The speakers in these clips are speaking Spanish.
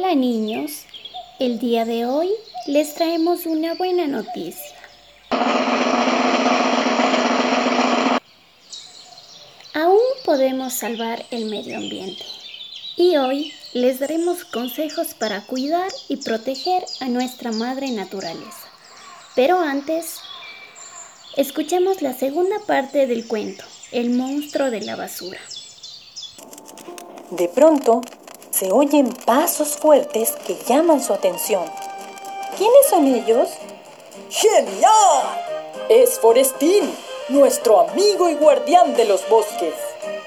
Hola niños, el día de hoy les traemos una buena noticia. Aún podemos salvar el medio ambiente y hoy les daremos consejos para cuidar y proteger a nuestra madre naturaleza. Pero antes, escuchemos la segunda parte del cuento, El monstruo de la basura. De pronto, se oyen pasos fuertes que llaman su atención. ¿Quiénes son ellos? ¡Genial! Es Forestín, nuestro amigo y guardián de los bosques.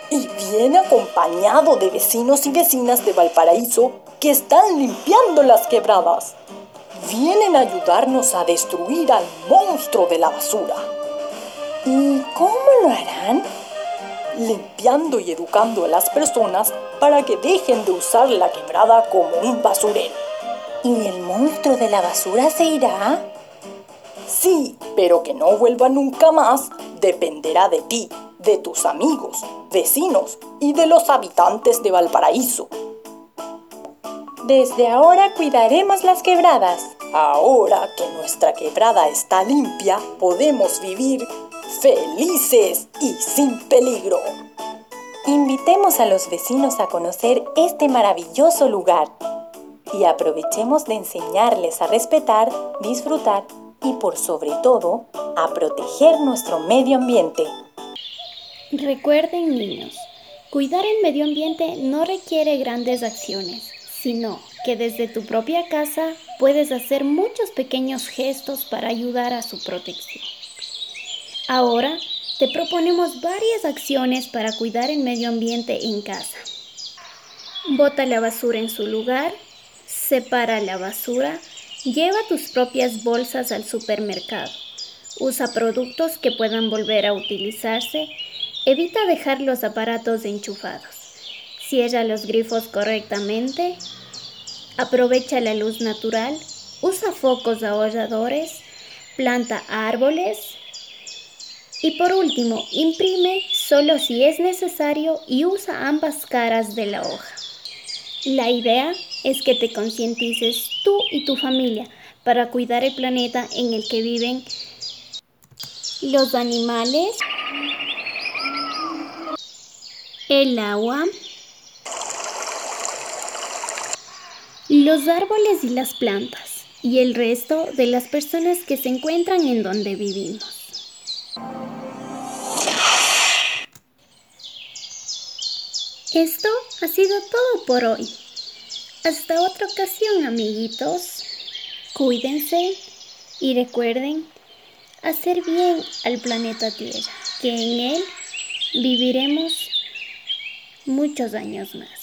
Y viene acompañado de vecinos y vecinas de Valparaíso que están limpiando las quebradas. Vienen a ayudarnos a destruir al monstruo de la basura. ¿Y cómo lo harán? Limpiando y educando a las personas para que dejen de usar la quebrada como un basurero. ¿Y el monstruo de la basura se irá? Sí, pero que no vuelva nunca más dependerá de ti, de tus amigos, vecinos y de los habitantes de Valparaíso. Desde ahora cuidaremos las quebradas. Ahora que nuestra quebrada está limpia, podemos vivir felices y sin peligro. Invitemos a los vecinos a conocer este maravilloso lugar y aprovechemos de enseñarles a respetar, disfrutar y por sobre todo a proteger nuestro medio ambiente. Recuerden niños, cuidar el medio ambiente no requiere grandes acciones, sino que desde tu propia casa puedes hacer muchos pequeños gestos para ayudar a su protección. Ahora te proponemos varias acciones para cuidar el medio ambiente en casa. Bota la basura en su lugar, separa la basura, lleva tus propias bolsas al supermercado, usa productos que puedan volver a utilizarse, evita dejar los aparatos enchufados, cierra los grifos correctamente, aprovecha la luz natural, usa focos ahorradores, planta árboles, y por último, imprime solo si es necesario y usa ambas caras de la hoja. La idea es que te concientices tú y tu familia para cuidar el planeta en el que viven los animales, el agua, los árboles y las plantas y el resto de las personas que se encuentran en donde vivimos. Esto ha sido todo por hoy. Hasta otra ocasión, amiguitos. Cuídense y recuerden hacer bien al planeta Tierra, que en él viviremos muchos años más.